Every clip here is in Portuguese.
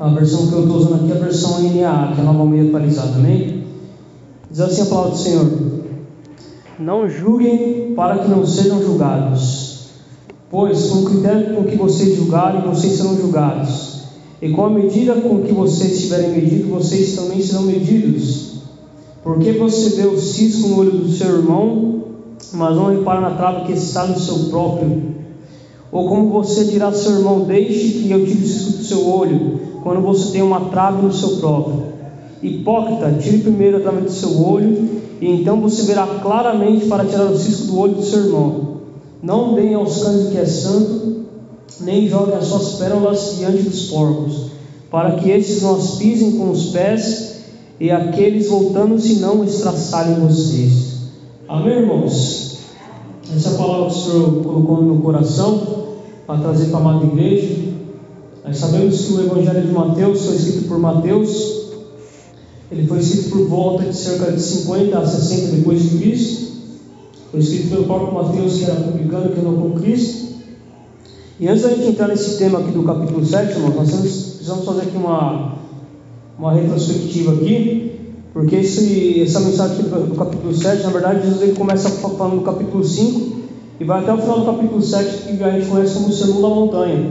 A versão que eu estou usando aqui é a versão NAA, que é a nova meio atualizada, amém? Diz assim a palavra do Senhor: Não julguem para que não sejam julgados, pois com o critério com que vocês julgarem, vocês serão julgados, e com a medida com que vocês tiverem medido, vocês também serão medidos. Porque você vê o cisco no olho do seu irmão, mas não repara na trava que está no seu próprio? Ou como você dirá ao seu irmão: Deixe que eu tire o cisco do seu olho, quando você tem uma trave no seu próprio? Hipócrita, tire primeiro a trave do seu olho, e então você verá claramente para tirar o cisco do olho do seu irmão. Não deem aos cães o que é santo, nem joguem as suas pérolas diante dos porcos, para que esses não as pisem com os pés, e aqueles voltando-se não estraçalhem vocês. Amém, irmãos? Essa palavra que o Senhor colocou no meu coração para trazer para a amada igreja. Nós sabemos que o Evangelho de Mateus foi escrito por Mateus, ele foi escrito por volta de cerca de 50 a 60 depois de Cristo. Foi escrito pelo próprio Mateus, que era publicano, que andou com Cristo. E antes da gente entrar nesse tema aqui do capítulo 7, irmão, nós precisamos fazer aqui uma, uma retrospectiva aqui, porque esse, essa mensagem do, do capítulo 7, na verdade, Jesus ele começa falando do capítulo 5 e vai até o final do capítulo 7, que a gente conhece como o Sermão da Montanha.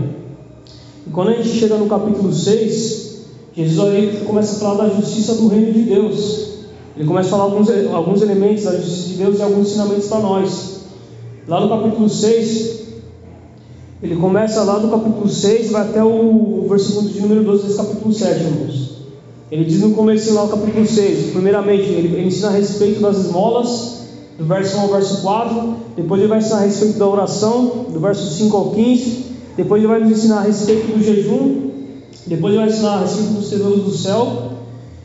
E quando a gente chega no capítulo 6, Jesus aí começa a falar da justiça do reino de Deus. Ele começa a falar alguns, alguns elementos da justiça de Deus e alguns ensinamentos para nós. Lá no capítulo 6, ele começa lá no capítulo 6 vai até o versículo de número 12 desse capítulo 7, irmãos. Ele diz no começo lá capítulo 6, primeiramente, ele, ele ensina a respeito das esmolas, do verso 1 ao verso 4, depois ele vai ensinar a respeito da oração, do verso 5 ao 15, depois ele vai nos ensinar a respeito do jejum, depois ele vai ensinar a respeito dos tesouros do céu.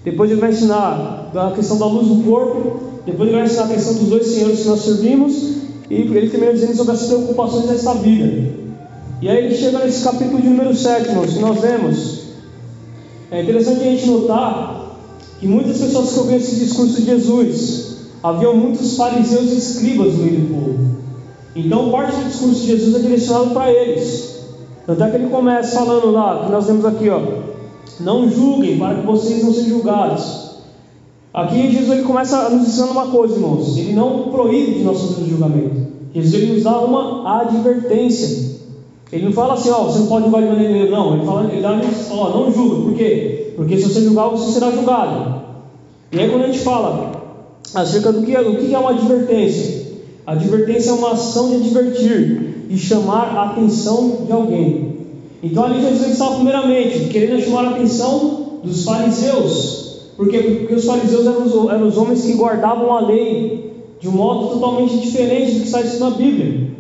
Depois ele vai ensinar a questão da luz do corpo. Depois ele vai ensinar a questão dos dois senhores que nós servimos. E ele termina dizendo sobre as preocupações desta vida. E aí ele chega nesse capítulo de número 7, irmãos, que nós vemos. É interessante a gente notar que muitas pessoas que ouviram esse discurso de Jesus, haviam muitos fariseus e escribas no meio do povo. Então, parte do discurso de Jesus é direcionado para eles. Tanto é que ele começa falando lá, que nós temos aqui, ó. Não julguem para que vocês não sejam julgados. Aqui Jesus ele começa nos ensinar uma coisa, irmãos. Ele não proíbe de nós fazermos julgamento. Jesus ele nos dá uma advertência. Ele não fala assim, ó, você não pode julgar de maneira nenhuma. Não, ele fala, ele dá ó, não julga. Por quê? Porque se você julgar, você será julgado. E aí quando a gente fala acerca do que é, o que é uma advertência, a advertência é uma ação de advertir de chamar a atenção de alguém. Então ali Jesus estava primeiramente querendo chamar a atenção dos fariseus, porque, porque os fariseus eram os, eram os homens que guardavam a lei de um modo totalmente diferente do que está escrito na Bíblia.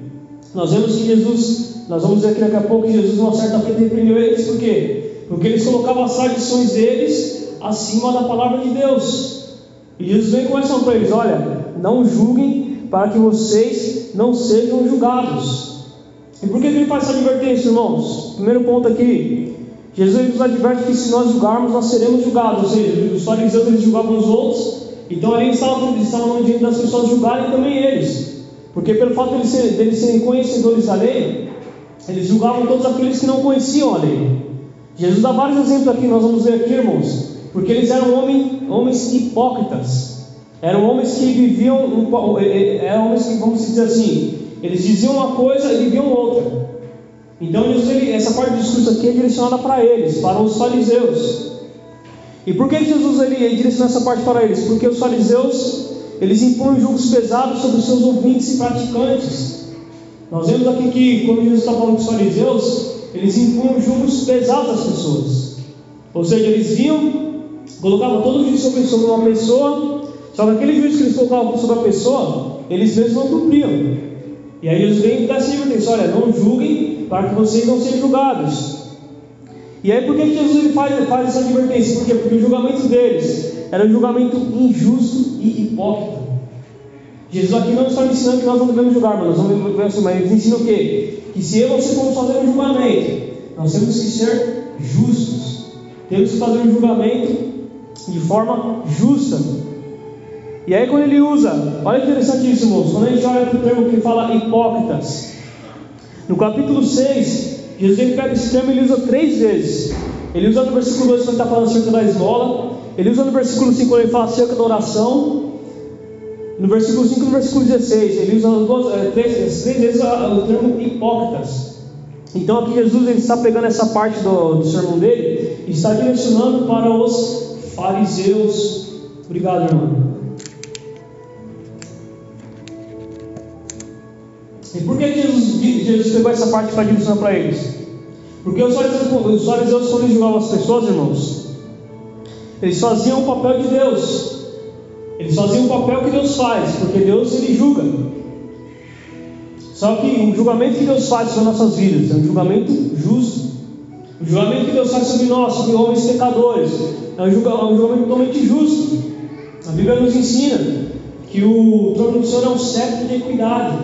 Nós vemos que Jesus, nós vamos ver aqui daqui a pouco que Jesus uma certa feita repreendeu eles, por quê? Porque eles colocavam as tradições deles acima da palavra de Deus. E Jesus vem com essa para eles: olha, não julguem para que vocês não sejam julgados. E por que ele faz essa advertência, irmãos? Primeiro ponto aqui, Jesus nos adverte que se nós julgarmos, nós seremos julgados. Ou seja, os fariseus eles julgavam os outros, então ali estavam, estavam diante das pessoas julgarem também eles. Porque pelo fato de eles, serem, de eles serem conhecedores da lei, eles julgavam todos aqueles que não conheciam a lei. Jesus dá vários exemplos aqui, nós vamos ver aqui, irmãos, porque eles eram homens, homens hipócritas, eram homens que viviam, eram homens que, vamos dizer assim, eles diziam uma coisa e viviam outra. Então Jesus, ele, essa parte do discurso aqui é direcionada para eles, para os fariseus. E por que Jesus ele, ele direciona essa parte para eles? Porque os fariseus eles impõem julgos pesados sobre os seus ouvintes e praticantes. Nós vemos aqui que quando Jesus está falando dos fariseus, eles impunham julgos pesados às pessoas. Ou seja, eles vinham, colocavam todo o juízo sobre, sobre uma pessoa, só que aquele juízo que eles colocavam sobre a pessoa, eles mesmos não cumpriam. E aí Jesus vem e dá essa advertência: olha, não julguem para que vocês não sejam julgados. E aí por que Jesus faz, faz essa advertência? Por quê? Porque o julgamento deles era um julgamento injusto e hipócrita. Jesus aqui não está ensinando que nós não devemos julgar, mas nós vamos ver assim, mas ele ensina o quê? Que se eu você formos fazer um julgamento, nós temos que ser justos. Temos que fazer um julgamento de forma justa. E aí quando ele usa, olha que interessante isso, irmãos, quando a gente olha para o termo que fala hipócritas, no capítulo 6, Jesus ele pega esse termo e ele usa três vezes. Ele usa no versículo 2 quando está falando acerca da esmola. Ele usa no versículo 5 quando ele fala acerca da oração. No versículo 5 e no versículo 16. Ele usa duas, é, três, três vezes o termo hipócritas. Então aqui Jesus ele está pegando essa parte do, do sermão dele e está direcionando para os fariseus. Obrigado, irmão. E por que Jesus, Jesus pegou essa parte para direcionar para eles? Porque os fariseus, os fariseus, quando julgavam as pessoas, irmãos, eles faziam o papel de Deus. Eles faziam o papel que Deus faz, porque Deus ele julga. Só que o julgamento que Deus faz sobre nossas vidas é um julgamento justo. O julgamento que Deus faz sobre nós, sobre homens pecadores, é um julgamento totalmente justo. A Bíblia nos ensina que o trono do Senhor é um certo de equidade.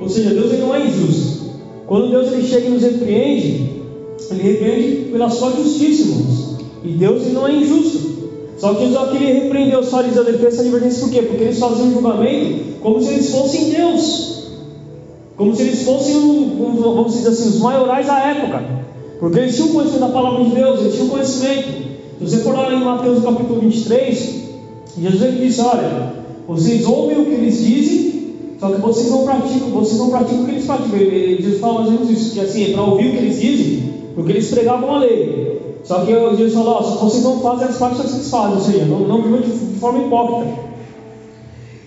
Ou seja, Deus ele não é injusto. Quando Deus ele chega e nos repreende, ele repreende pela sua justiça, irmãos. E Deus ele não é injusto. Só que Jesus queria repreender os fariseus, ele fez essa advertência por quê? Porque eles faziam um julgamento como se eles fossem Deus. Como se eles fossem, vamos dizer assim, os maiorais da época. Porque eles tinham conhecimento da palavra de Deus, eles tinham conhecimento. Se você for lá em Mateus capítulo 23, Jesus ele disse: Olha, vocês ouvem o que eles dizem, só que vocês não praticam, vocês não praticam o que eles praticam. Jesus fala mais ou menos isso, que assim, é para ouvir o que eles dizem, porque eles pregavam a lei. Só que Jesus falou: vocês não fazem as práticas que vocês fazem, ou seja, não, não de forma hipócrita.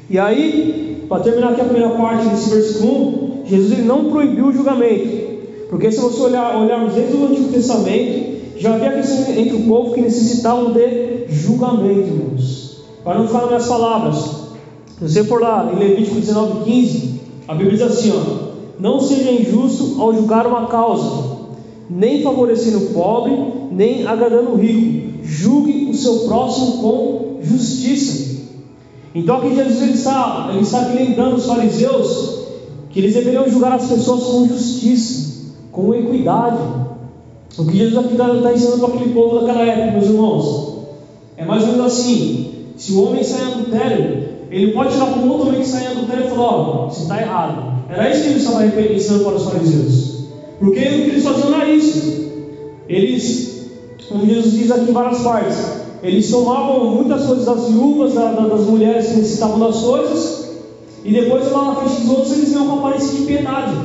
E aí, para terminar aqui a primeira parte desse versículo 1, Jesus ele não proibiu o julgamento. Porque se você olhar, olharmos desde o Antigo Testamento, já havia questão entre o povo que necessitavam de julgamento, irmãos. Para não ficar nas minhas palavras, se você for lá em Levítico 19, 15, a Bíblia diz assim: ó, Não seja injusto ao julgar uma causa, nem favorecendo o pobre, nem agradando o rico. Julgue o seu próximo com justiça. Então aqui Jesus ele está, ele está aqui lembrando os fariseus que eles deveriam julgar as pessoas com justiça, com equidade. O que Jesus aqui está ensinando para aquele povo daquela época, meus irmãos, é mais ou menos assim: se o homem sai em adultério, ele pode tirar para o outro homem que sai em adultério e falar: Ó, você está errado. Era isso que ele estava ensinando para os fariseus. Porque eles faziam era isso. Eles, como Jesus diz aqui em várias partes, eles tomavam muitas coisas das viúvas, das mulheres que necessitavam das coisas, e depois lá na frente dos outros eles iam com aparência de piedade.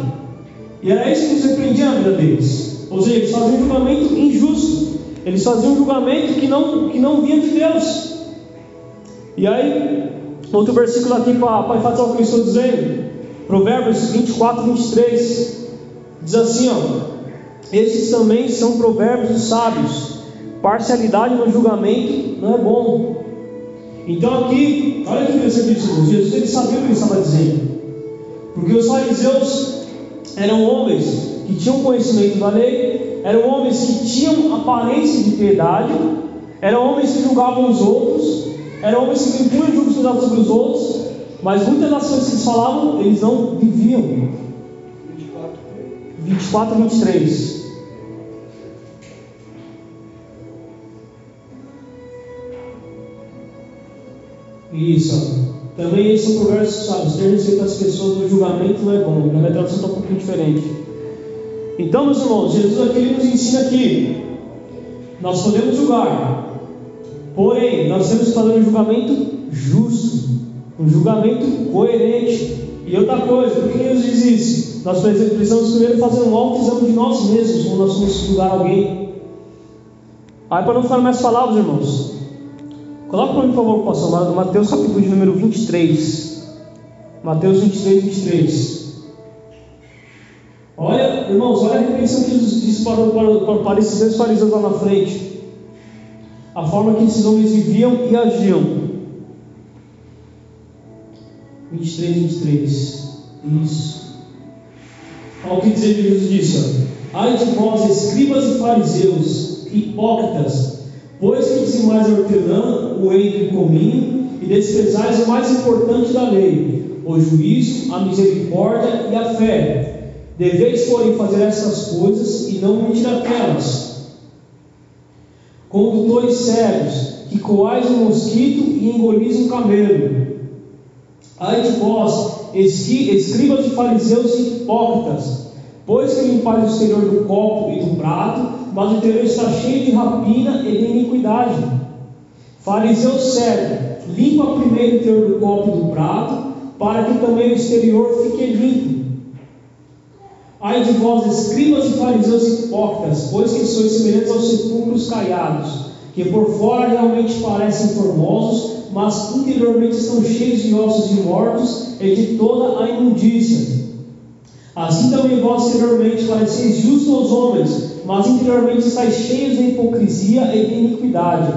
E era isso que nos repreendia na vida deles. Ou seja, eles faziam um julgamento injusto. Eles faziam um julgamento que não, que não vinha de Deus. E aí, outro versículo aqui para enfatizar o que eu estou dizendo. Provérbios 24, 23. Diz assim, ó. Esses também são provérbios sábios. Parcialidade no julgamento não é bom. Então aqui, olha que interessante isso, Jesus ele sabia o que ele estava dizendo. Porque os fariseus eram homens que tinham conhecimento da lei, eram homens que tinham aparência de piedade, eram homens que julgavam os outros, eram homens que impunham julgos pesados sobre os outros, mas muitas das coisas que eles falavam, eles não viviam. 24, 23. Isso. Também eles são provérbios sábios. Ter respeito às pessoas no julgamento não é bom. Na minha tradução está um pouquinho diferente. Então, meus irmãos, Jesus aqui nos ensina que nós podemos julgar, porém, nós temos que fazer um julgamento justo, um julgamento coerente. E outra coisa, por que Jesus diz isso? Nós precisamos primeiro fazer um alto exame de nós mesmos quando nós vamos julgar alguém. Aí, para não falar mais palavras, irmãos, Coloca para mim, por favor, pastor, Mateus capítulo de número 23. Mateus 23, 23. Olha, irmãos, olha a repreensão que Jesus disse para, para, para, esses dois fariseus lá na frente. A forma que esses homens viviam e agiam. 23, 23. Isso. Olha o que dizer Jesus disse: Ai de vós, escribas e fariseus, hipócritas, Pois que dizimais a hortelã, o entre e cominho, e desprezais o mais importante da lei, o juízo, a misericórdia e a fé. Deveis, porém, fazer essas coisas e não mentir aquelas. Condutores cegos, que coais um mosquito e engolis um camelo. Ai de vós, escribas de fariseus e hipócritas, Pois que limpar o exterior do copo e do prato, mas o interior está cheio de rapina e de iniquidade. Fariseu cego, limpa primeiro o interior do copo e do prato, para que também o exterior fique limpo. Ai de vós, escribas e fariseus hipócritas, pois que sois semelhantes aos sepulcros caiados, que por fora realmente parecem formosos, mas interiormente estão cheios de ossos de mortos e de toda a imundícia. Assim também vós exteriormente pareceis justos aos homens, mas interiormente estáis cheios de hipocrisia e de iniquidade.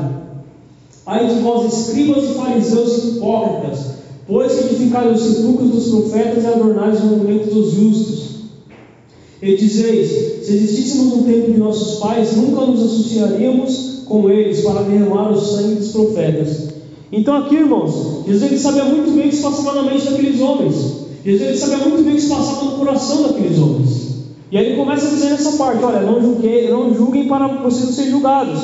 Ai de vós, escribas e fariseus hipócritas, pois que edificais os sepulcros dos profetas e adornais o monumento dos justos. E dizeis: se existíssemos no tempo de nossos pais, nunca nos associaríamos com eles para derramar o sangue dos profetas. Então, aqui, irmãos, Jesus ele sabia muito bem o que se passava na mente daqueles homens. Jesus ele sabia muito bem o que se passava no coração daqueles homens. E aí ele começa a dizer nessa parte: olha, não, não julguem para vocês não serem julgados.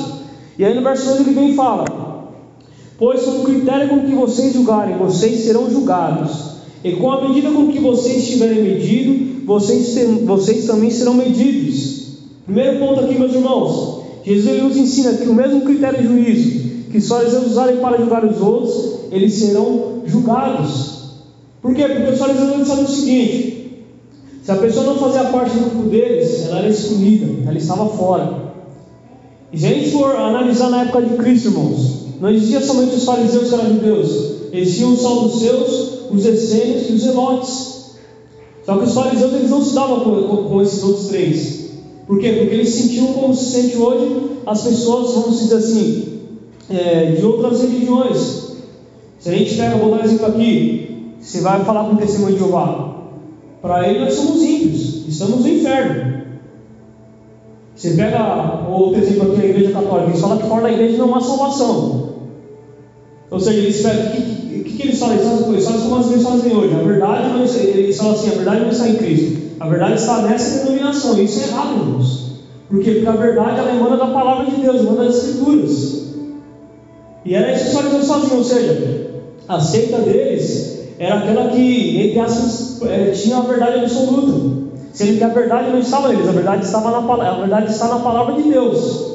E aí no verso 2 ele vem e fala: Pois com o critério com que vocês julgarem, vocês serão julgados. E com a medida com que vocês tiverem medido, vocês, vocês também serão medidos. Primeiro ponto aqui, meus irmãos, Jesus nos ensina que o mesmo critério de juízo que os fariseus usarem para julgar os outros, eles serão julgados. Por quê? Porque os fariseus sabem o seguinte: se a pessoa não fazia parte do grupo deles, ela era excluída, ela estava fora. E se a gente for analisar na época de Cristo, irmãos, não existia somente os fariseus que eram judeus, existiam os saduceus, os essênios e os zelotes. Só que os fariseus eles não se davam com, com, com esses outros três. Por quê? Porque eles sentiam como se sente hoje as pessoas, vamos dizer assim, é, de outras religiões. Se a gente pega, vou dar um exemplo aqui, você vai falar com o testemunho de Jeová. Para ele nós somos ímpios, estamos no inferno. Você pega outro exemplo aqui, a igreja católica, eles falam que fora da igreja não há salvação. Ou seja, eles o que, que, eles falam? Eles falam, eles falam como as igrejas fazem hoje. A verdade não, eles falam assim, a verdade não está em Cristo. A verdade está nessa denominação. Isso é errado, irmãos. Por? Porque a verdade ela emana da palavra de Deus, emana das escrituras. E era isso que fariseus faziam, ou seja, a seita deles era aquela que, é, tinha a verdade absoluta. Sendo que a verdade não estava neles, a verdade estava na a verdade está na palavra de Deus.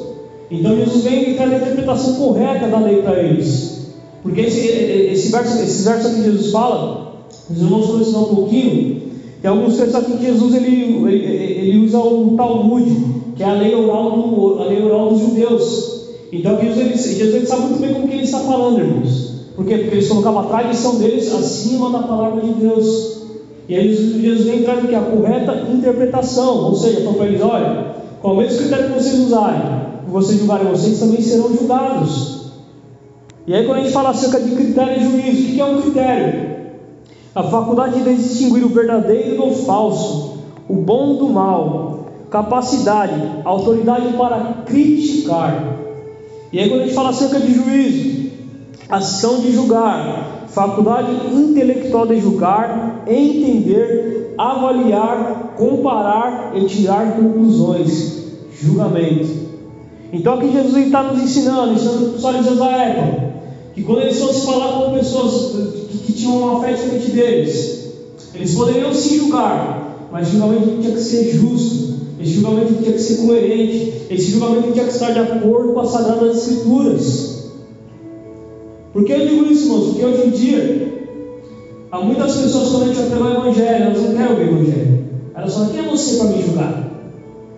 Então Jesus vem e traz a interpretação correta da lei para eles. Porque esse, esse, verso, esse verso que Jesus fala, irmãos vão ensinar um pouquinho, tem alguns textos aqui que Jesus ele, ele, ele usa o Talmud, que é a lei oral, do, a lei oral dos judeus. Então Jesus ele, Jesus ele sabe muito bem como que ele está falando, irmãos. Por quê? Porque eles colocavam a tradição deles acima da palavra de Deus. E aí Jesus vem traz o que? A correta interpretação. Ou seja, falou para eles, olha, qual é o mesmo critério que vocês usarem, que vocês julgarem, vocês também serão julgados. E aí, quando a gente fala acerca de critério de juízo, o que é um critério? A faculdade de distinguir o verdadeiro do falso, o bom do mal, capacidade, autoridade para criticar. E aí, quando a gente fala acerca de juízo, ação de julgar, faculdade intelectual de julgar, entender, avaliar, comparar e tirar conclusões. Julgamento. Então aqui Jesus está nos ensinando, ensinando os da época que quando eles fossem falar com pessoas que, que tinham uma fé diferente deles, eles poderiam se julgar, mas o julgamento tinha que ser justo, esse julgamento tinha que ser coerente, esse julgamento tinha que estar de acordo com as Sagradas Escrituras. Por que eu digo isso, irmãos? Porque hoje em dia, há muitas pessoas, quando a gente vai pregar o Evangelho, elas não querem ouvir o Evangelho. Elas falam: quem é você para me julgar?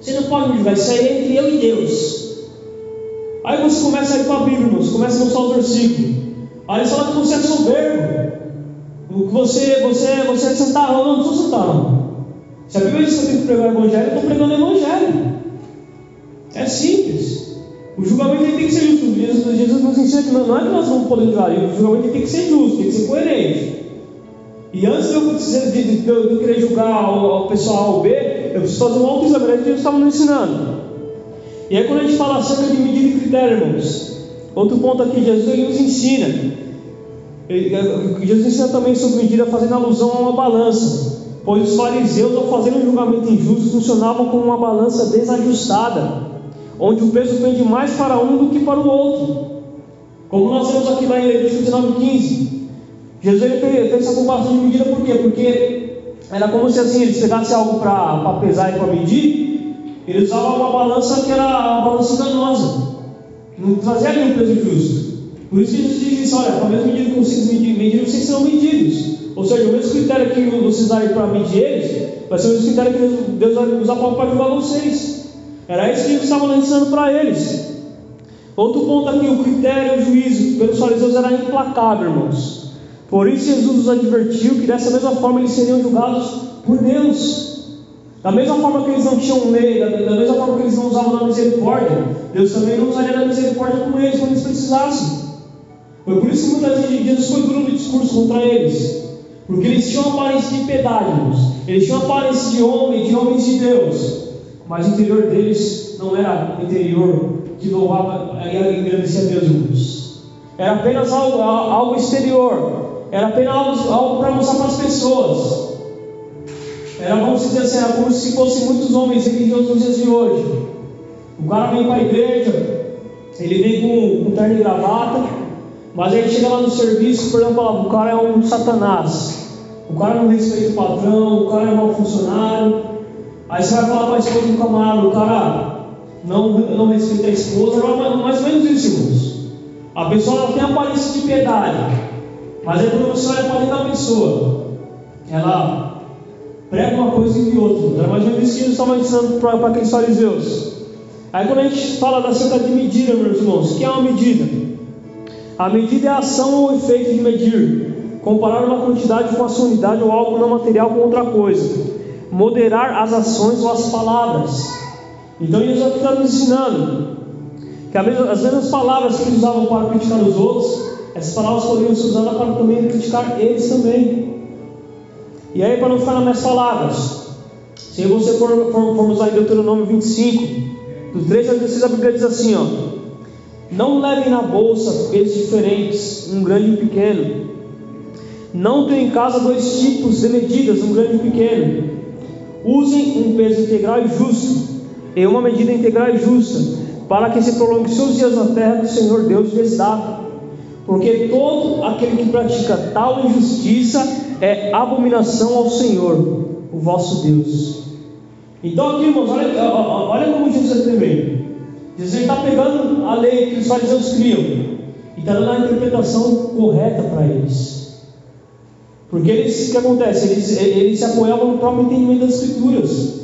Você não pode me julgar, isso aí é entre eu e Deus. Aí você começa a ir para a Bíblia, irmãos, começa a mostrar os versículos. Aí eles falam que você é soberbo, você, você, você é santarrão. Não, não sou santarrão. Se a Bíblia diz que eu tenho que pregar o Evangelho, eu estou pregando o Evangelho. É simples. O julgamento tem que ser justo. Jesus, Jesus nos ensina que não, é que nós vamos julgar, o julgamento tem que ser justo, tem que ser coerente. E antes de eu, de, de, de, eu querer julgar o, o pessoal A ou B, eu preciso fazer um autoexame, que Jesus estava nos ensinando. E aí quando a gente fala acerca de medida e critério, irmãos, outro ponto aqui, Jesus ele nos ensina. Jesus ensina também sobre medida fazendo alusão a uma balança. Pois os fariseus, ao fazerem um julgamento injusto, funcionavam como uma balança desajustada, onde o peso pende mais para um do que para o outro. Como nós vemos aqui lá em Levítico 19,15. Jesus ele fez essa comparação de medida por quê? Porque era como se assim, eles pegassem algo para pesar e para medir, eles usavam uma balança que era uma balança enganosa, não trazia nenhum peso justo. Por isso que Jesus diz olha, com a mesma medida que vocês medirem, vocês serão medidos. Ou seja, o mesmo critério que vocês usarem para medir eles, vai ser o mesmo critério que Deus vai usar para julgar vocês. Era isso que Jesus estava ensinando para eles. Outro ponto aqui, o critério, o juízo pelos fariseus era implacável, irmãos. Por isso Jesus os advertiu que dessa mesma forma eles seriam julgados por Deus. Da mesma forma que eles não tinham lei, da mesma forma que eles não usavam da misericórdia, Deus também não usaria da misericórdia com eles quando eles precisassem. Foi por isso que muitas vezes Jesus foi duro no discurso contra eles. Porque eles tinham aparência de piedade, irmãos. Eles tinham aparência de homem, de homens de Deus. Mas o interior deles não era interior que louvava e agradecia a Deus, irmãos. Era apenas algo, algo exterior. Era apenas algo, algo para mostrar para as pessoas. Era, vamos dizer assim, era como se fossem muitos homens religiosos nos dias de hoje. O cara vem para a igreja, ele vem com, com terno e gravata, mas aí chega lá no serviço, por exemplo, o cara é um satanás. O cara não respeita o patrão, o cara é mau funcionário. Aí você vai falar para a esposa do camarada, o cara não, não respeita a esposa, mais ou menos isso, irmãos. A pessoa ela tem aparência de piedade, mas é quando você olha para dentro da pessoa, ela prega uma coisa e outra. Era mais ou menos isso que estava ensinando para aqueles fariseus. Aí quando a gente fala da cerca de medida, meus irmãos, o que é uma medida? A medida é a ação ou efeito de medir. Comparar uma quantidade com a sua unidade ou algo não material com outra coisa. Moderar as ações ou as palavras. Então Jesus está nos ensinando que as mesmas palavras que eles usavam para criticar os outros, essas palavras poderiam ser usadas para também criticar eles também. E aí, para não ficar nas minhas palavras, se você for, for, formos lá em Deuteronômio 25, do 3 ao 16, a Bíblia diz assim: ó, Não levem na bolsa pesos diferentes, um grande e um pequeno. Não tenham em casa dois tipos de medidas, um grande e um pequeno. Usem um peso integral e justo em uma medida integral e justa, para que se prolongue seus dias na terra que o Senhor Deus lhes dá. Porque todo aquele que pratica tal injustiça é abominação ao Senhor, o vosso Deus. Então aqui, irmãos, olha, olha como Jesus é tremendo. Jesus está pegando a lei que os fariseus criam e está dando a interpretação correta para eles. Porque eles, o que acontece? Eles, eles se apoiavam no próprio entendimento das Escrituras.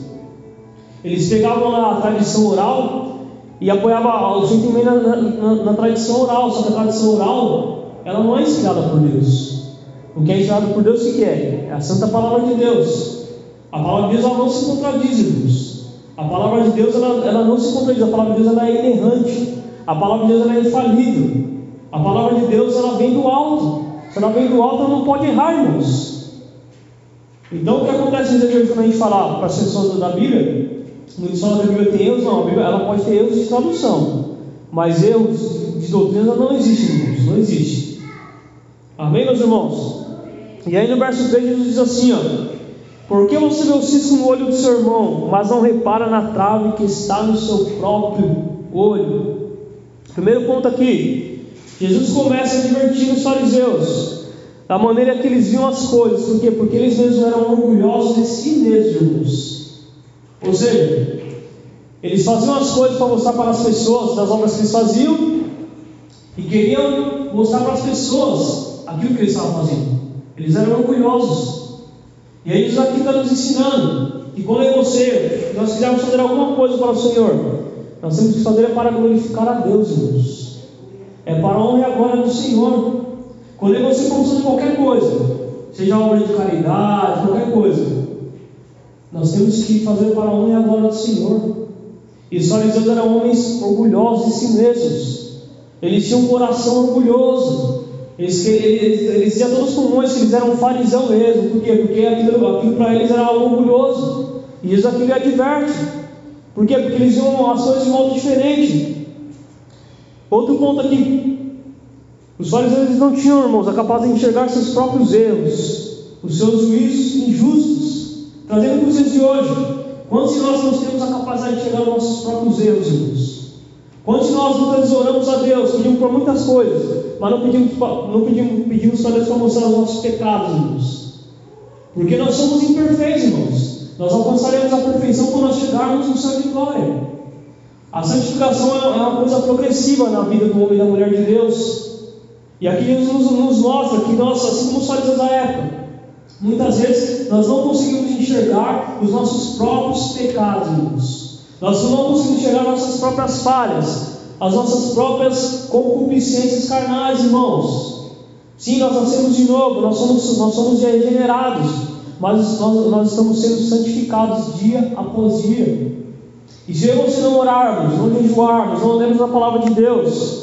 Eles pegavam a tradição oral e apoiavam o sentimento na, na, na, tradição oral, só que a tradição oral ela não é inspirada por Deus. O que é inspirado por Deus, o que é? É a santa palavra de Deus. A palavra de Deus ela não se contradiz, irmãos. A palavra de Deus ela, ela não se contradiz, a palavra de Deus ela é inerrante. A palavra de Deus ela é infalível. A palavra de Deus ela vem do alto. Ela vem do alto, não pode errar, irmãos. Então o que acontece quando a gente fala para as pessoas da Bíblia? Falam que a Bíblia tem erros, não, a Bíblia ela pode ter erros de tradução, mas erros de doutrina não existem, irmãos, não existe. Amém, meus irmãos? E aí no verso 3 Jesus diz assim: ó, Por que você vê o cisco no olho do seu irmão, mas não repara na trave que está no seu próprio olho? Primeiro ponto aqui, Jesus começa a divertir os fariseus da maneira que eles viam as coisas, por quê? Porque eles mesmos eram orgulhosos de si mesmos. Ou seja, eles faziam as coisas para mostrar para as pessoas das obras que eles faziam e queriam mostrar para as pessoas aquilo que eles estavam fazendo. Eles eram orgulhosos. E aí Jesus aqui está nos ensinando que quando e você, nós quisermos fazer alguma coisa para o Senhor, nós temos que fazer é para glorificar a Deus, irmãos. É para a honra e a glória do Senhor. Quando eu e você for fazer qualquer coisa, seja obra de caridade, qualquer coisa, nós temos que fazer para a honra e a glória do Senhor. E os fariseus eram homens orgulhosos de si mesmos. Eles tinham um coração orgulhoso. Eles, eles, eles diziam todos comuns que eles eram fariseus mesmo. Por quê? Porque aquilo, aquilo para eles era algo orgulhoso. E Jesus aqui lhe adverte. Por quê? Porque eles as coisas de modo diferente. Outro ponto aqui. Os fariseus eles não tinham, irmãos, a capacidade de enxergar seus próprios erros, os seus juízos injustos. Trazendo para os dias de hoje, quantos de nós não temos a capacidade de chegar aos nossos próprios erros, irmãos? Quantos de nós muitas vezes a Deus, pedimos por muitas coisas, mas não pedimos, não pedimos, pedimos para Deus para mostrar os nossos pecados, irmãos? Porque nós somos imperfeitos, irmãos. Nós alcançaremos a perfeição quando nós chegarmos no céu de glória. A santificação é, é uma coisa progressiva na vida do homem e da mulher de Deus. E aqui Jesus nos mostra que nós, assim como os fariseus da época, muitas vezes nós não conseguimos enxergar os nossos próprios pecados, irmãos. Nós não conseguimos enxergar nossas próprias falhas, as nossas próprias concupiscências carnais, irmãos. Sim, nós nascemos de novo, nós somos, nós somos regenerados, mas nós, nós estamos sendo santificados dia após dia. E se eu você não orarmos, não jejuarmos, não lermos a palavra de Deus,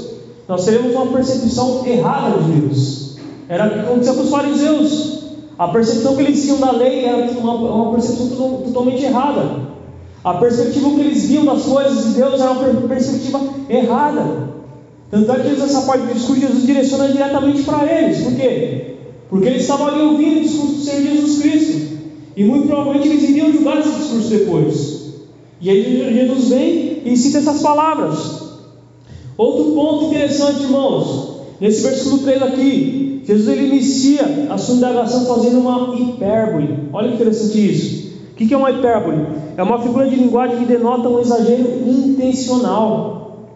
nós teremos uma percepção errada de Deus. Era o que acontecia com os fariseus. A percepção que eles tinham da lei era uma, uma percepção totalmente errada. A perspectiva que eles viam das coisas de Deus era uma perspectiva errada. Tanto é que essa parte do discurso Jesus direciona diretamente para eles. Por quê? Porque eles estavam ali ouvindo o discurso do Senhor Jesus Cristo. E muito provavelmente eles iriam julgar esse discurso depois. E aí Jesus vem e cita essas palavras. Outro ponto interessante, irmãos, nesse versículo 3 aqui, Jesus ele inicia a sua indagação fazendo uma hipérbole. Olha que interessante isso. O que é uma hipérbole? É uma figura de linguagem que denota um exagero intencional.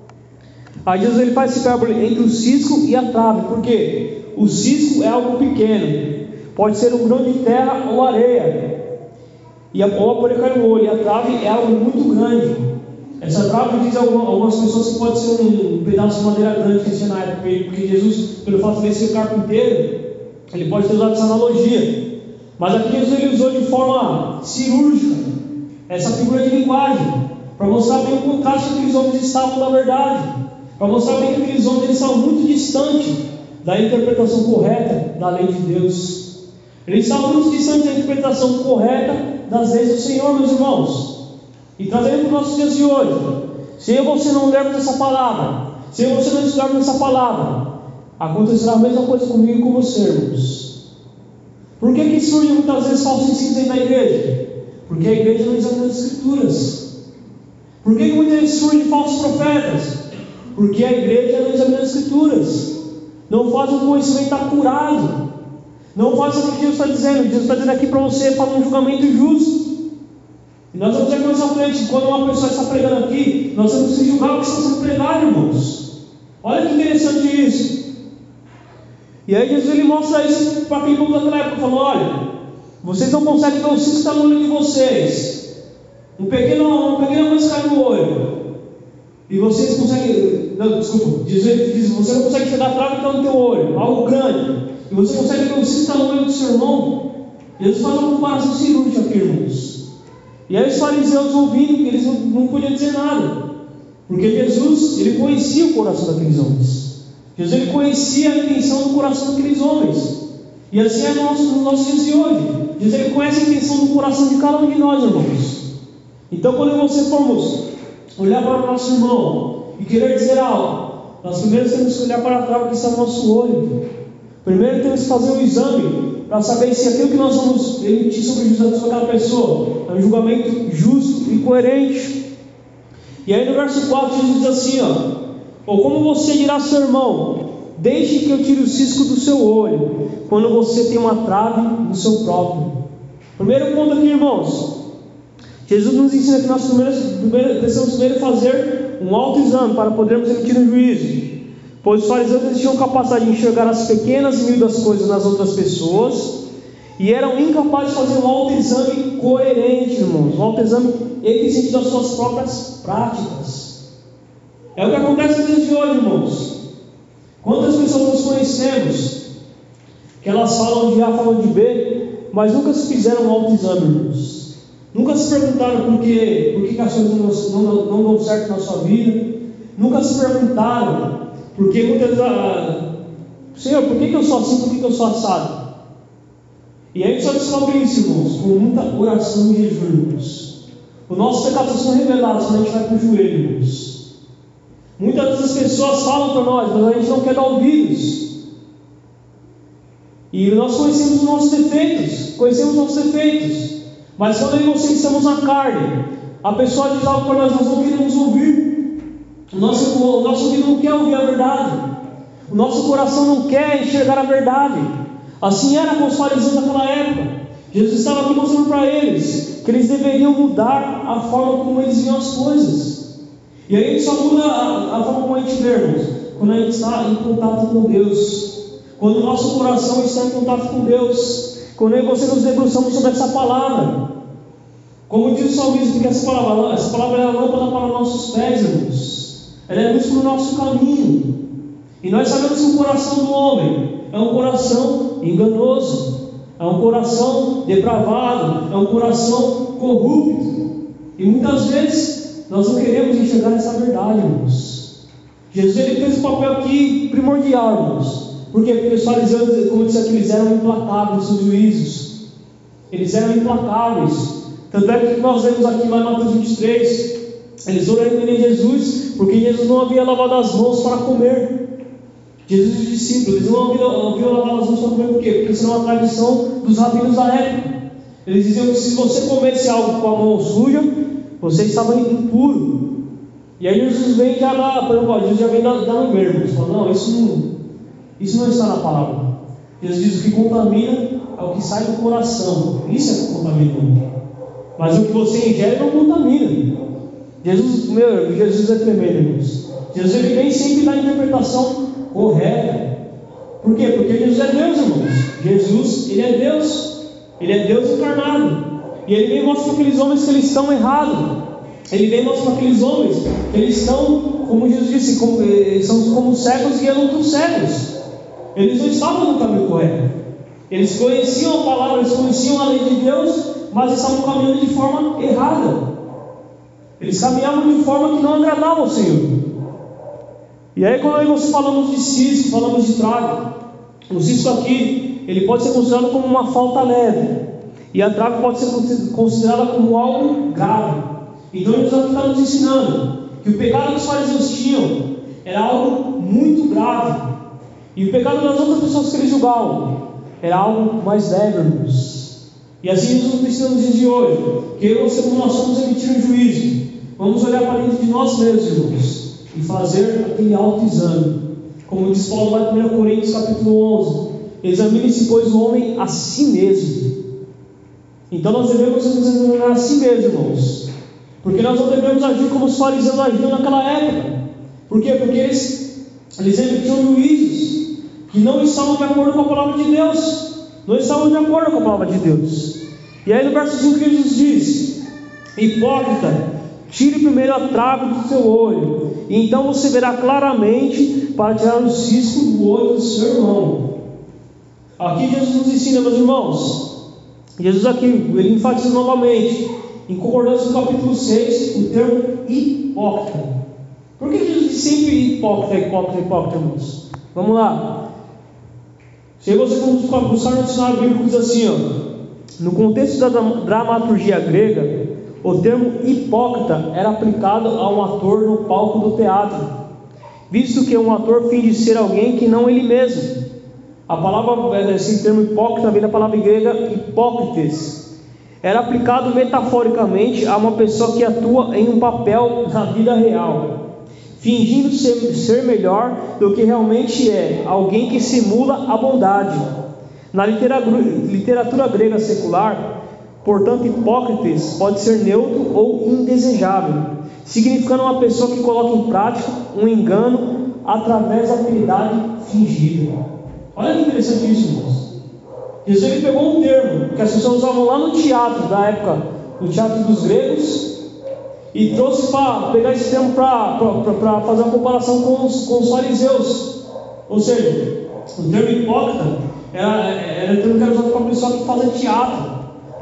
Aí Jesus ele faz hipérbole entre o cisco e a trave, porque o cisco é algo pequeno, pode ser um grão de terra ou areia, e a, ou a poder cair no olho, e a trave é algo muito grande. Essa trave diz algumas pessoas que pode ser um, pedaço de madeira grande que tinha na época, porque Jesus, pelo fato de ser carpinteiro, ele pode ter usado essa analogia. Mas aqui Jesus ele usou de forma cirúrgica essa figura de linguagem, para mostrar bem o contraste que aqueles homens estavam da verdade. Para mostrar bem que aqueles homens eles estavam muito distantes da interpretação correta da lei de Deus. Eles estavam muito distantes da interpretação correta das leis do Senhor, meus irmãos. E trazendo para os nossos dias de hoje. Se você não lermos essa palavra, se você não estudarmos essa palavra, acontecerá a mesma coisa comigo e com você, irmãos. Por que, que surge muitas vezes falsos ensinos dentro da igreja? Porque a igreja não examina as escrituras. Por que, que muitas vezes surgem falsos profetas? Porque a igreja não examina as escrituras, não faz o conhecimento acurado, não faz o que Jesus está dizendo. Jesus está dizendo aqui para você fazer um julgamento justo. E nós vamos ver mais à frente, quando uma pessoa está pregando aqui, nós temos que julgar o que está sendo pregado, irmãos. Olha que interessante isso. E aí Jesus ele mostra isso para quem povo daquela época, falou, olha, vocês não conseguem ver o cisco está no olho de vocês. Um pequeno, uma pequena coisa cai no olho. E vocês conseguem. Não, desculpa, dizer, diz, você não consegue chegar a que está no teu olho, algo grande. E você consegue ver o cisco está no olho do seu irmão. Eles fazem uma comparação cirúrgica aqui, irmãos. E aí os fariseus ouvindo que eles não, não podiam dizer nada. Porque Jesus, ele conhecia o coração daqueles homens. Jesus ele conhecia a intenção do coração daqueles homens. E assim é nosso, nos nossos dias de hoje. Jesus ele conhece a intenção do coração de cada um de nós, irmãos. Então, quando você formos olhar para o nosso irmão e querer dizer algo, nós primeiro temos que olhar para a trave que está no nosso olho. Primeiro temos que fazer um exame para saber se aquilo que nós vamos emitir sobre o sobre aquela pessoa é um julgamento justo e coerente. E aí no verso 4 Jesus diz assim: ó, ou como você dirá seu irmão, deixe que eu tire o cisco do seu olho, quando você tem uma trave no seu próprio. Primeiro ponto aqui, irmãos, Jesus nos ensina que nós primeiro, precisamos primeiro fazer um autoexame para podermos emitir um juízo. Pois os fariseus tinham capacidade de enxergar as pequenas e miúdas coisas nas outras pessoas e eram incapazes de fazer um autoexame coerente, irmãos, um autoexame eficiente das suas próprias práticas. É o que acontece nos dias de hoje, irmãos. Quantas pessoas nós conhecemos que elas falam de A, falam de B, mas nunca se fizeram um autoexame, irmãos. Nunca se perguntaram por, quê, por que, as coisas não, não, não dão certo na sua vida. Nunca se perguntaram por que muitas vezes, ah, Senhor, por que, que eu sou assim, por que, que eu sou assado? E aí só descobre isso, irmãos, com muita oração e jejum, irmãos. Os nossos pecados são revelados quando a gente vai para o joelho, irmãos. Muitas vezes as pessoas falam para nós, mas a gente não quer dar ouvidos. E nós conhecemos os nossos defeitos, conhecemos os nossos defeitos. Mas quando eu e você estamos na carne, a pessoa diz algo para nós, nós não queremos ouvir. O nosso, o nosso ouvido não quer ouvir a verdade. O nosso coração não quer enxergar a verdade. Assim era com os fariseus naquela época. Jesus estava aqui mostrando para eles que eles deveriam mudar a forma como eles viam as coisas. E aí só muda a, a forma como a gente vê, irmãos, quando a gente está em contato com Deus, quando o nosso coração está em contato com Deus, quando eu e você nos debruçamos sobre essa palavra. Como diz o salmista, porque essa palavra, essa palavra é a lâmpada para nossos pés, irmãos. Ela é luz para o nosso caminho. E nós sabemos que o coração do homem é um coração enganoso, é um coração depravado, é um coração corrupto. E muitas vezes nós não queremos enxergar essa verdade, irmãos. Jesus ele fez um papel aqui primordial, irmãos. Porque os fariseus, como eu disse aqui, eles eram implacáveis nos juízos. Eles eram implacáveis. Tanto é que nós vemos aqui lá em Mateus 23, eles foram em Jesus, porque Jesus não havia lavado as mãos para comer. Jesus e os discípulos, eles não ouviram lavar as mãos para comer por quê? Porque isso era uma tradição dos rabinos da época. Eles diziam que se você comesse algo com a mão suja, você estava impuro. E aí Jesus vem já dá, Jesus já vem dando verbo. Fala, não, isso não, isso não está na palavra. Jesus diz o que contamina é o que sai do coração. Isso é que contamina. Mas o que você ingere não contamina. Jesus, meu, Jesus é tremendo, irmãos. Jesus ele vem sempre da interpretação correta. Por quê? Porque Jesus é Deus, irmãos. Jesus, ele é Deus. Ele é Deus encarnado. E ele vem mostrar para aqueles homens que eles estão errados. Ele vem mostrar para aqueles homens que eles estão, como Jesus disse, como, eles são como cegos guiando outros cegos. Eles não estavam no caminho correto. Eles conheciam a palavra, eles conheciam a lei de Deus, mas estavam caminhando de forma errada. Eles caminhavam de forma que não agradava ao Senhor. E aí quando nós falamos de cisco, falamos de trave, o cisco aqui, ele pode ser considerado como uma falta leve. E a trave pode ser considerada como algo grave. Então Jesus aqui está nos ensinando que o pecado que os fariseus tinham era algo muito grave. E o pecado das outras pessoas que eles julgavam era algo mais leve, irmãos. E assim Jesus nos ensina nos dias de hoje, que eu e você, como nós somos, emitir um juízo. Vamos olhar para dentro de nós mesmos, irmãos e fazer aquele autoexame. Como diz Paulo lá em 1 Coríntios capítulo 11: Examine-se, pois, o homem a si mesmo. Então nós devemos nos examinar a si mesmo, irmãos. Porque nós não devemos agir como os fariseus agiam naquela época. Por quê? Porque eles, eles emitiam juízos que não estavam de acordo com a palavra de Deus. Não estavam de acordo com a palavra de Deus. E aí no verso 5 Jesus diz: Hipócrita, Tire primeiro a trave do seu olho, e então você verá claramente para tirar o cisco do olho do seu irmão. Aqui Jesus nos ensina, meus irmãos. Jesus aqui, ele enfatiza novamente, em concordância com o capítulo 6, o termo hipócrita. Por que Jesus diz sempre hipócrita, hipócrita, hipócrita, irmãos? Vamos lá. Se você buscar no dicionário bíblico, diz assim, ó, no contexto da dramaturgia grega, o termo hipócrita era aplicado a um ator no palco do teatro, visto que um ator finge ser alguém que não ele mesmo. A palavra, esse termo hipócrita vem da palavra grega hipócrites. Era aplicado metaforicamente a uma pessoa que atua em um papel na vida real, fingindo ser, ser melhor do que realmente é, alguém que simula a bondade. Na literatura grega secular, Portanto, hipócritas pode ser neutro ou indesejável, significando uma pessoa que coloca em prática um engano através da piedade fingida. Olha que interessante isso, irmãos. Jesus ele pegou um termo que as pessoas usavam lá no teatro da época, no teatro dos gregos, e trouxe para pegar esse termo para fazer uma comparação com os, com os fariseus. Ou seja, o termo hipócrita era, era o termo que era usado para a pessoa que fazia teatro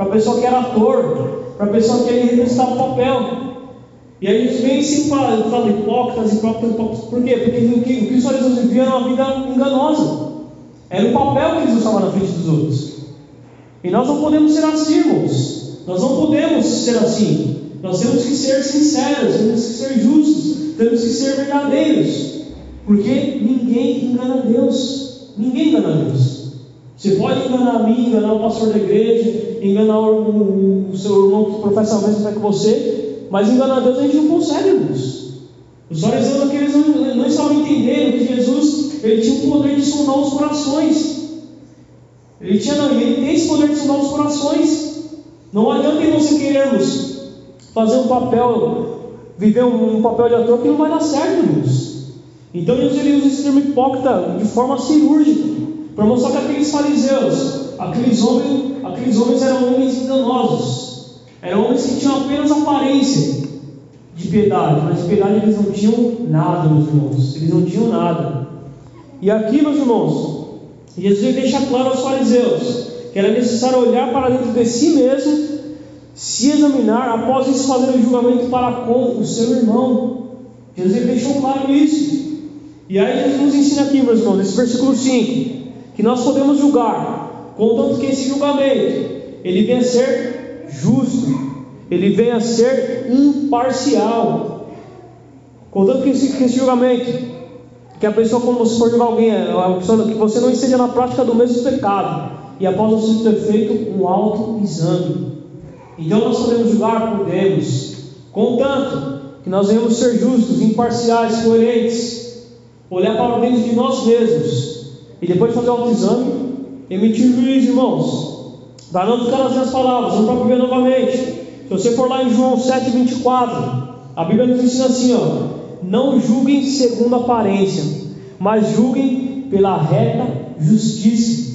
para a pessoa que era ator, para a pessoa que ele representava o papel. E a gente vem sempre fala, fala hipócritas, hipócritas, hipócritas. Por quê? Porque o que, o que os fariseus viviam era uma vida enganosa. Era o papel que eles usavam na frente dos outros. E nós não podemos ser assim, irmãos. Nós não podemos ser assim. Nós temos que ser sinceros, temos que ser justos, temos que ser verdadeiros. Porque ninguém engana Deus. Ninguém engana Deus. Você pode enganar a mim, enganar o pastor da igreja, enganar o, o seu irmão que professa a mesma que você, mas enganar Deus a gente não consegue, irmãos. Os fariseus aqui eles não, não estavam entendendo que Jesus ele tinha o poder de sondar os corações. Ele tinha não, ele tem esse poder de sondar os corações. Não adianta você querermos fazer um papel, viver um, um papel de ator que não vai dar certo, irmãos. Então Jesus ele usa esse termo hipócrita de forma cirúrgica, para mostrar que aqueles fariseus, aqueles homens, aqueles homens eram homens enganosos, eram homens que tinham apenas aparência de piedade, mas de piedade eles não tinham nada, meus irmãos, eles não tinham nada. E aqui, meus irmãos, Jesus deixa claro aos fariseus que era necessário olhar para dentro de si mesmo, se examinar, após isso fazer o julgamento para com o seu irmão. Jesus deixou claro isso. E aí Jesus nos ensina aqui, meus irmãos, nesse versículo 5, que nós podemos julgar, contanto que esse julgamento ele venha a ser justo, ele venha a ser imparcial. Contanto que esse, que esse julgamento que a pessoa, quando você for julgar alguém, é a pessoa, que você não esteja na prática do mesmo pecado, e após você ter feito um autoexame. Então nós podemos julgar, podemos, contanto que nós venhamos ser justos, imparciais, coerentes, olhar para dentro de nós mesmos, e depois fazer o autoexame, emitir juízo, irmãos, para não ficar nas minhas palavras, para a Bíblia novamente. Se você for lá em João 7,24, a Bíblia nos ensina assim, ó. Não julguem segundo a aparência, mas julguem pela reta justiça.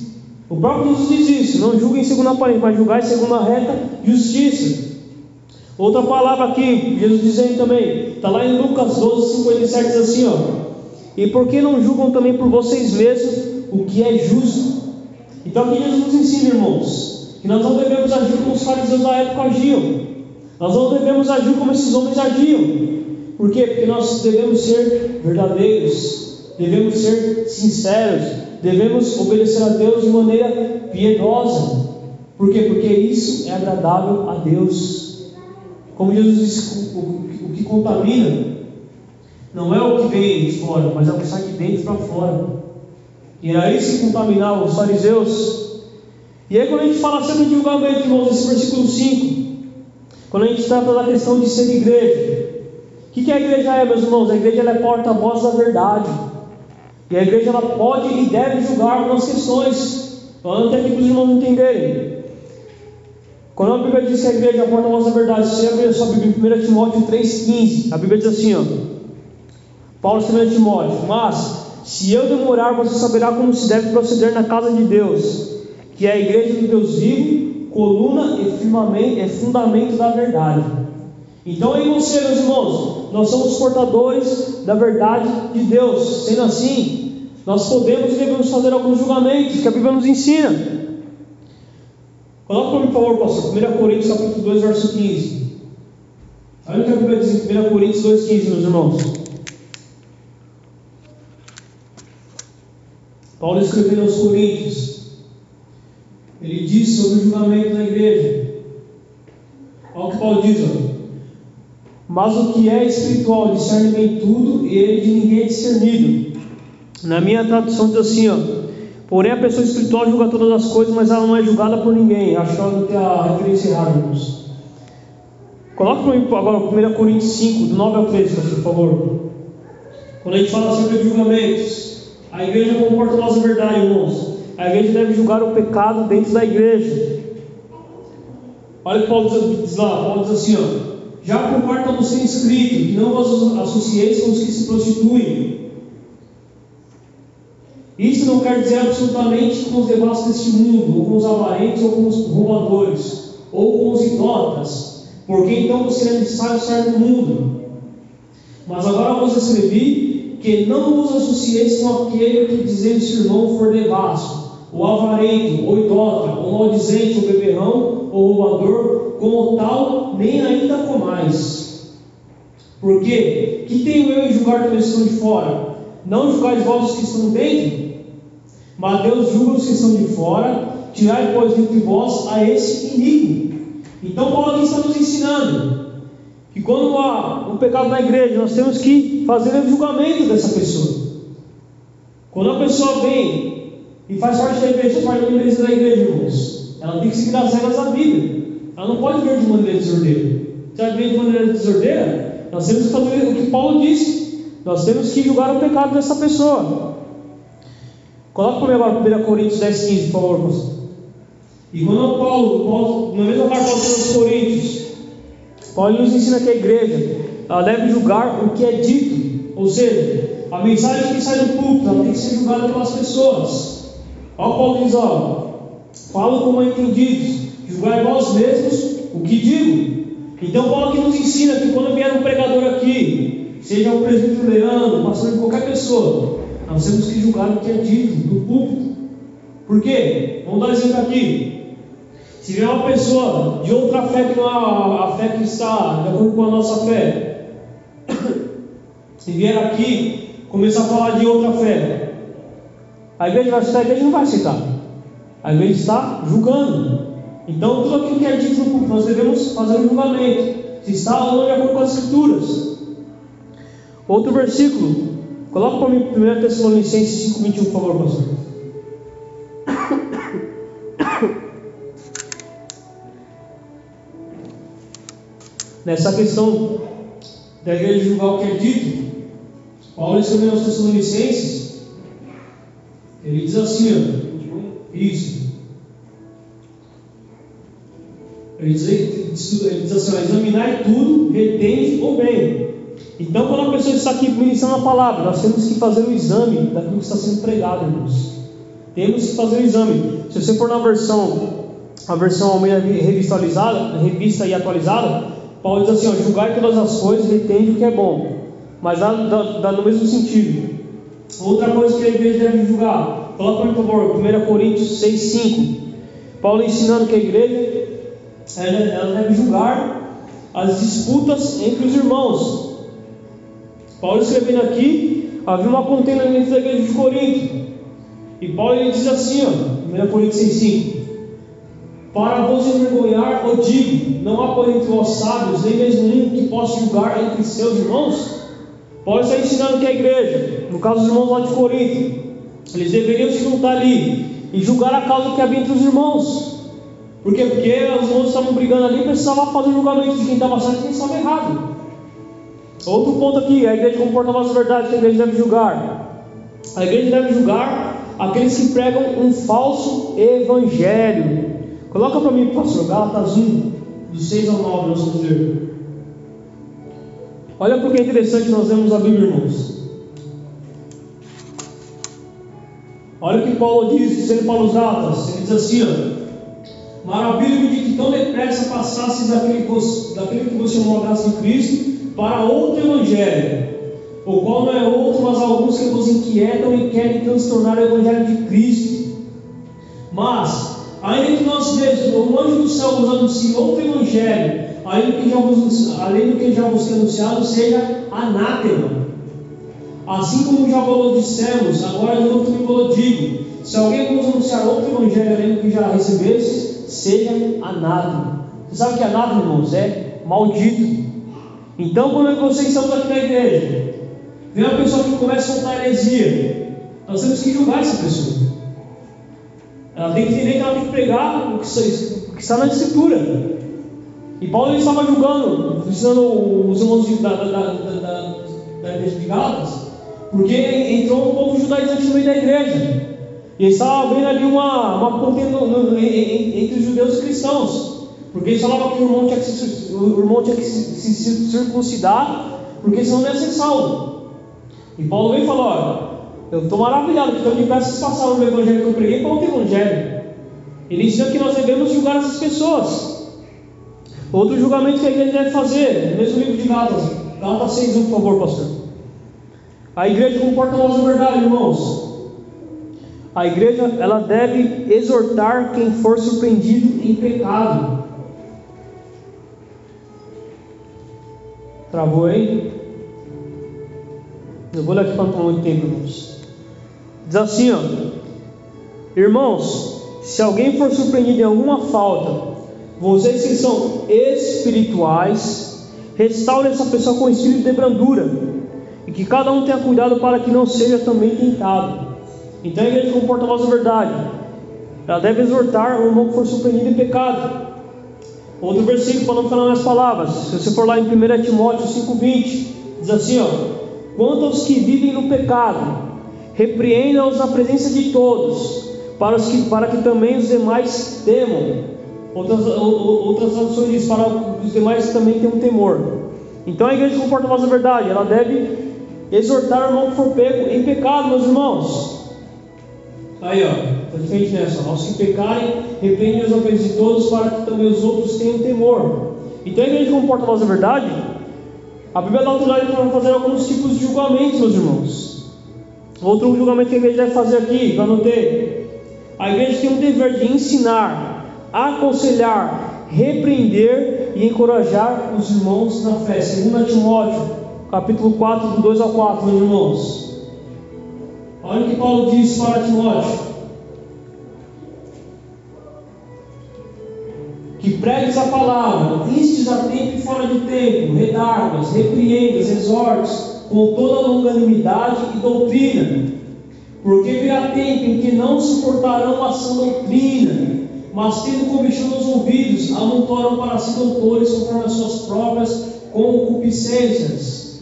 O próprio Jesus diz isso: não julguem segundo a aparência, mas julgai segundo a reta justiça. Outra palavra aqui, Jesus dizendo também, está lá em Lucas 12, 57, diz assim: ó, E por que não julgam também por vocês mesmos o que é justo? Então aqui Jesus nos ensina, irmãos, que nós não devemos agir como os fariseus da época agiam, nós não devemos agir como esses homens agiam. Por quê? Porque nós devemos ser verdadeiros, devemos ser sinceros, devemos obedecer a Deus de maneira piedosa. Por quê? Porque isso é agradável a Deus. Como Jesus disse, o, o, o que contamina não é o que vem de fora, mas é o que sai de dentro para fora. E era isso que contaminava os fariseus. E aí, quando a gente fala sempre de julgamento, irmãos, esse versículo 5, quando a gente trata da questão de ser igreja, o que a igreja é, meus irmãos? A igreja é porta-voz da verdade. E a igreja ela pode e deve julgar algumas questões. Falando até aqui para os irmãos entenderem. Quando a Bíblia diz que a igreja é porta-voz da verdade, você abre a sua Bíblia em 1 Timóteo 3,15. A Bíblia diz assim: ó, Paulo escreveu a Timóteo: Mas se eu demorar, você saberá como se deve proceder na casa de Deus, que é a igreja do Deus vivo, coluna e é fundamento da verdade. Então, em você, meus irmãos, nós somos portadores da verdade de Deus. Sendo assim, nós podemos e devemos fazer alguns julgamentos que a Bíblia nos ensina. Coloca para mim, por favor, pastor, 1 Coríntios capítulo 2, verso 15. Olha o que a Bíblia diz em 1 Coríntios 2, 15, meus irmãos. Paulo escrevendo aos Coríntios, ele diz sobre o julgamento da igreja. Olha o que Paulo diz, ó. Mas o que é espiritual discerne bem tudo e ele de ninguém é discernido. Na minha tradução diz assim, ó. Porém a pessoa espiritual julga todas as coisas, mas ela não é julgada por ninguém. Acho que tem a referência errada, irmãos. Coloca para mim agora 1 Coríntios 5, do 9 ao 13, por favor. Quando a gente fala sobre julgamentos, a igreja comporta a nossa verdade, irmãos. A igreja deve julgar o pecado dentro da igreja. Olha o que Paulo diz lá, Paulo diz assim, ó. Já comporta no ser escrito, que não vos associeis com os que se prostituem. Isso não quer dizer absolutamente com os devassos deste mundo, ou com os avarentos, ou com os roubadores, ou com os idólatras, porque então você é necessário sair do mundo. Mas agora vos escrevi que não vos associeis com aquele que dizendo se irmão for devasso, ou avarento, ou idólatra, ou maldizente, ou beberrão, ou roubador, como tal, nem ainda com mais. Porque que tenho eu em julgar também estão de fora? Não julgais vós os que estão dentro, mas Deus julga os que estão de fora, tirai, pois, entre vós a esse inimigo. Então Paulo aqui está nos ensinando que quando há um pecado na igreja, nós temos que fazer o julgamento dessa pessoa. Quando a pessoa vem e faz parte da igreja, faz parte da igreja da igreja, irmãos, ela tem que seguir as regras da Bíblia. Ela não pode ver de maneira desordeira. Se ela ver de maneira desordeira, nós temos que fazer o que Paulo disse. Nós temos que julgar o pecado dessa pessoa. Coloca mim agora 1 Coríntios 10, 15, por favor, pastor. E quando Paulo, Paulo na mesma carta aos Coríntios, Paulo nos ensina que a igreja deve julgar o que é dito, ou seja, a mensagem que sai do púlpito tem que ser julgada pelas pessoas. Olha Paulo diz: ó, falo como entendidos, julgai vós mesmos o que digo. Então, Paulo aqui nos ensina que quando vier um pregador aqui, seja um presbítero leão, pastor de qualquer pessoa, nós temos que julgar o que é dito do púlpito. Por quê? Vamos dar exemplo aqui. Se vier uma pessoa de outra fé que não é a fé que está de acordo com a nossa fé, se vier aqui começar a falar de outra fé, a igreja vai aceitar, a igreja não vai aceitar. A igreja está julgando. Então, tudo aquilo que é dito no púlpito, nós devemos fazer um julgamento. Se está ou de acordo com as escrituras. Outro versículo. Coloca para mim 1 Tessalonicenses 5, 21, por favor, pastor. Nessa questão da igreja julgar o que é dito, Paulo escreveu aos Tessalonicenses, ele diz assim, ó, isso. Ele diz, ele diz assim, examinar tudo, retende ou bem. Então, quando a pessoa está aqui ministrando a palavra, nós temos que fazer o exame daquilo que está sendo pregado, irmãos. Temos que fazer o exame. Se você for na versão, a versão Almeida revista atualizada, revista e atualizada, Paulo diz assim: ó, julgar todas as coisas, retende o que é bom. Mas dá, dá, dá no mesmo sentido. Outra coisa que a igreja deve julgar, coloca por favor, 1 Coríntios 6, 5. Paulo ensinando que a igreja ela, ela deve julgar as disputas entre os irmãos. Paulo escrevendo aqui, havia uma contenda dentro da igreja de Corinto. E Paulo ele diz assim, ó, 1 Coríntios 6,5: Para vos envergonhar, o digo, não há por entre vós sábios, nem mesmo um que possa julgar entre seus irmãos. Paulo está ensinando que a igreja, no caso dos irmãos lá de Corinto, eles deveriam se juntar ali e julgar a causa que havia entre os irmãos. Por quê? Porque os irmãos estavam brigando ali e precisavam fazer julgamento de quem estava certo e quem estava errado. Outro ponto aqui, a igreja comporta as verdades que a igreja deve julgar. A igreja deve julgar aqueles que pregam um falso evangelho. Coloca para mim, pastor, Gálatas 1, dos 6 ao 9, nós vamos ver. Olha porque é interessante nós vemos a Bíblia, irmãos. Olha o que Paulo diz, dizendo para os Gálatas, ele diz assim, ó, Maravilha-me de que tão depressa passasses daquele, daquele que você graça de Cristo para outro evangelho, o qual não é outro, mas alguns que vos inquietam e querem transtornar o evangelho de Cristo. Mas, ainda que nós mesmos, o anjo do céu nos anuncie outro evangelho, além do que já vos, além do que já vos anunciado, seja anátema. Assim como já vos dissemos, agora novo também vos digo: se alguém vos anunciar outro evangelho além do que já recebestes, seja anátema. Você sabe que anátema, irmãos, é maldito. Então, quando vocês estamos aqui na igreja, vem uma pessoa que começa a contar heresia, nós temos que julgar essa pessoa. Ela tem que entender pregar o que está na Escritura. E Paulo estava julgando, ensinando os irmãos da, da, da, da, igreja de Gálatas, porque entrou um povo judaizante no meio da igreja. E estava vendo ali uma, uma contenda entre os judeus e os cristãos. Porque eles falavam que o irmão tinha que se, o irmão tinha que se, se circuncidar, porque senão não ia ser salvo. E Paulo veio e falou: Olha, eu estou maravilhado, porque eu vocês passaram o evangelho que eu preguei para outro evangelho. Ele ensina que nós devemos julgar essas pessoas. Outro julgamento que a igreja deve fazer, no mesmo livro de Gálatas, Gálatas 6, por favor, pastor. A igreja comporta a nossa verdade, irmãos. A igreja ela deve exortar quem for surpreendido em pecado. Travou aí? Eu vou ler aqui para não tomar muito tempo, irmãos. Diz assim, ó. Irmãos, se alguém for surpreendido em alguma falta, vocês que são espirituais, restaure essa pessoa com espírito de brandura, e que cada um tenha cuidado para que não seja também tentado. Então a igreja comporta a vossa verdade. Ela deve exortar o irmão que for surpreendido em pecado. Outro versículo, para não falar mais palavras. Se você for lá em 1 Timóteo 5,20, diz assim: ó, Quanto aos que vivem no pecado, repreenda-os na presença de todos, para, os que, para que também os demais temam. Outras, outras traduções dizem para os demais também tenham temor. Então a igreja comporta a voz da verdade, ela deve exortar o irmão que for pego em pecado, meus irmãos. Aí, ó, está diferente nessa. Aos que pecarem, repreendem os ofensas de todos, para que também os outros tenham temor. Então a igreja comporta a voz da verdade, a Bíblia dá autoridade para fazer alguns tipos de julgamentos, meus irmãos. Outro julgamento que a igreja deve fazer aqui, eu anotei. A igreja tem o dever de ensinar, aconselhar, repreender e encorajar os irmãos na fé. 2 Timóteo, capítulo 4, do 2 ao 4, meus irmãos. Olha o que Paulo diz para Timóteo. que pregues a palavra, instes a tempo e fora de tempo, redargas, repreendas, exortes, com toda longanimidade e doutrina. Porque virá tempo em que não suportarão a sã doutrina, mas tendo comichão os ouvidos, amontoarão para si doutores conforme as suas próprias concupiscências.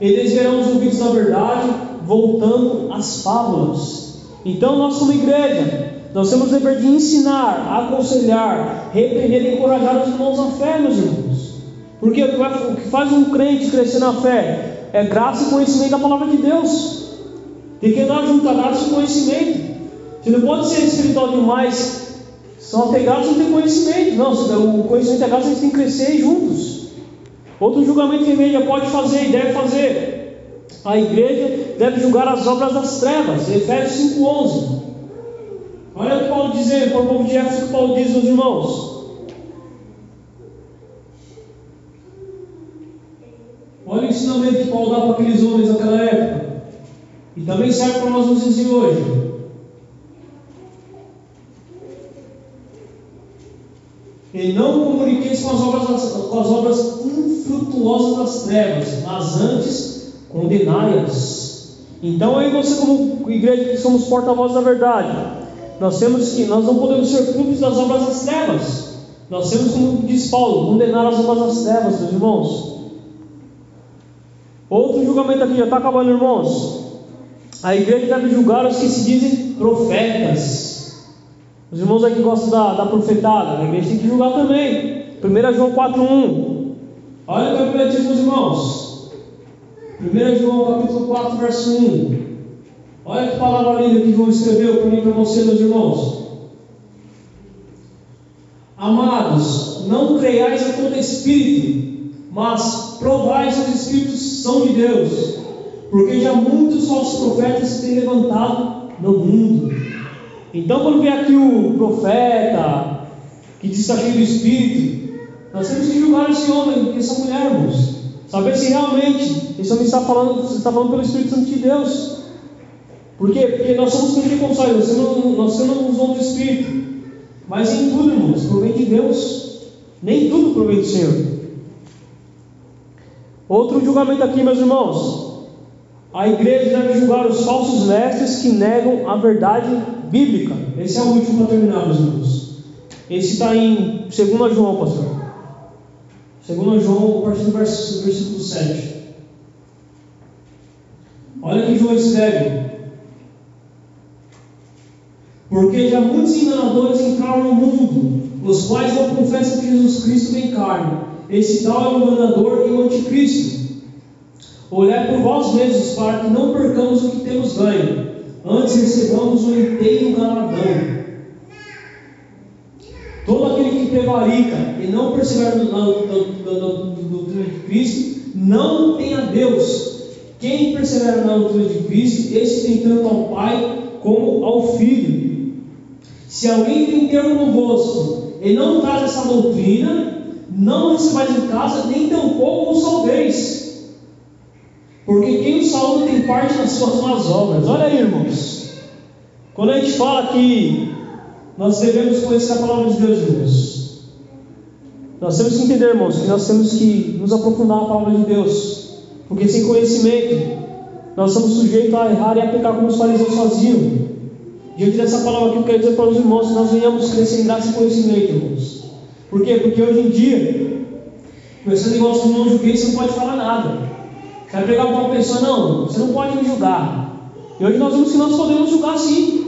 E desviarão os ouvidos da verdade, voltando às fábulas. Então, nós, como igreja, nós temos o dever de ensinar, aconselhar, repreender e encorajar os irmãos na fé, meus irmãos. Porque o que faz um crente crescer na fé é graça e conhecimento da palavra de Deus. Tem que andar junto a graça e conhecimento. Você não pode ser espiritual demais, só ter graça e não ter conhecimento. Não, o conhecimento a graça a gente tem que crescer juntos. Outro julgamento que a igreja pode fazer e deve fazer. A igreja deve julgar as obras das trevas. Efésios 5,11. Olha o que Paulo diz o povo de Éfeso, que Paulo diz aos irmãos. Olha o ensinamento que Paulo dá para aqueles homens naquela época. E também serve para nós nos dias hoje. E não comuniqueis com as obras, com as obras infrutuosas das trevas, mas antes condenai-as. Então aí você como igreja que somos porta-voz da verdade, nós temos que, nós não podemos ser cúmplices das obras das trevas. Nós temos, como diz Paulo, condenar as obras das trevas, meus irmãos. Outro julgamento aqui, já está acabando, irmãos. A igreja deve julgar os que se dizem profetas. Os irmãos aqui gostam da, da profetada, a igreja tem que julgar também. 1 João 4,1. Olha o que a Bíblia diz, meus irmãos. 1 João capítulo 4, verso 1. Olha que palavra linda que João escreveu para mim para você, meus irmãos. Amados, não creiais a todo espírito, mas provai se os espíritos são de Deus, porque já muitos falsos profetas se têm levantado no mundo. Então, quando vem aqui o profeta que diz que está cheio do espírito, nós temos que julgar esse homem essa mulher, irmãos. Saber se realmente esse homem está falando, está falando pelo Espírito Santo de Deus. Por quê? Porque nós somos pentecostais, nós temos, nós temos dom do Espírito. Mas em tudo, irmãos, provém de Deus. Nem tudo provém do Senhor. Outro julgamento aqui, meus irmãos. A igreja deve julgar os falsos mestres que negam a verdade bíblica. Esse é o último para terminar, meus irmãos. Esse está em 2 João, pastor. 2 João, a partir do versículo 7. Olha o que João escreve. Porque já muitos enganadores entraram no mundo, os quais não confessam que Jesus Cristo vem carne. Esse tal é o enganador e o anticristo. Olhai por vós mesmos, para que não percamos o que temos ganho, antes recebamos o inteiro galardão. Todo aquele que prevarica e não persevera no doutrina de Cristo, não tem a Deus. Quem persevera na doutrina de Cristo, esse tem tanto ao Pai como ao Filho. Se alguém tem termo convosco e não traz essa doutrina, não recebais em casa, nem tampouco o salveis. Porque quem o salva tem parte nas suas más obras. Olha aí, irmãos. Quando a gente fala que nós devemos conhecer a palavra de Deus, irmãos, nós temos que entender, irmãos, que nós temos que nos aprofundar na palavra de Deus. Porque sem conhecimento, nós somos sujeitos a errar e a pecar como os fariseus faziam. Diante dessa palavra que eu quero dizer para os irmãos que nós venhamos crescer em graça e conhecimento, irmãos. Por quê? Porque hoje em dia, conversando igual os irmãos julguei, você não pode falar nada. Você vai pregar para uma pessoa, não, você não pode me julgar. E hoje nós vemos que nós podemos julgar sim.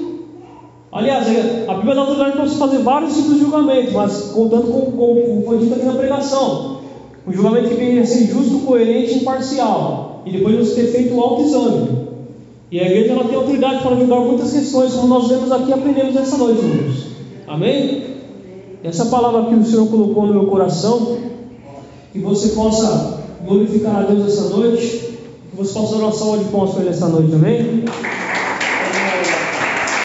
Aliás, é, a Bíblia dá autoridade para você fazer vários tipos de julgamento, mas contando com, com, com foi dito aqui na pregação. Um julgamento que venha a ser justo, coerente e imparcial. E depois você ter feito o autoexame. E a igreja ela tem autoridade para julgar muitas questões, como nós vemos aqui e aprendemos essa noite, irmãos. Amém? Essa palavra que o Senhor colocou no meu coração, que você possa glorificar a Deus essa noite, que você possa dar uma salva de palmas para Ele essa noite, amém?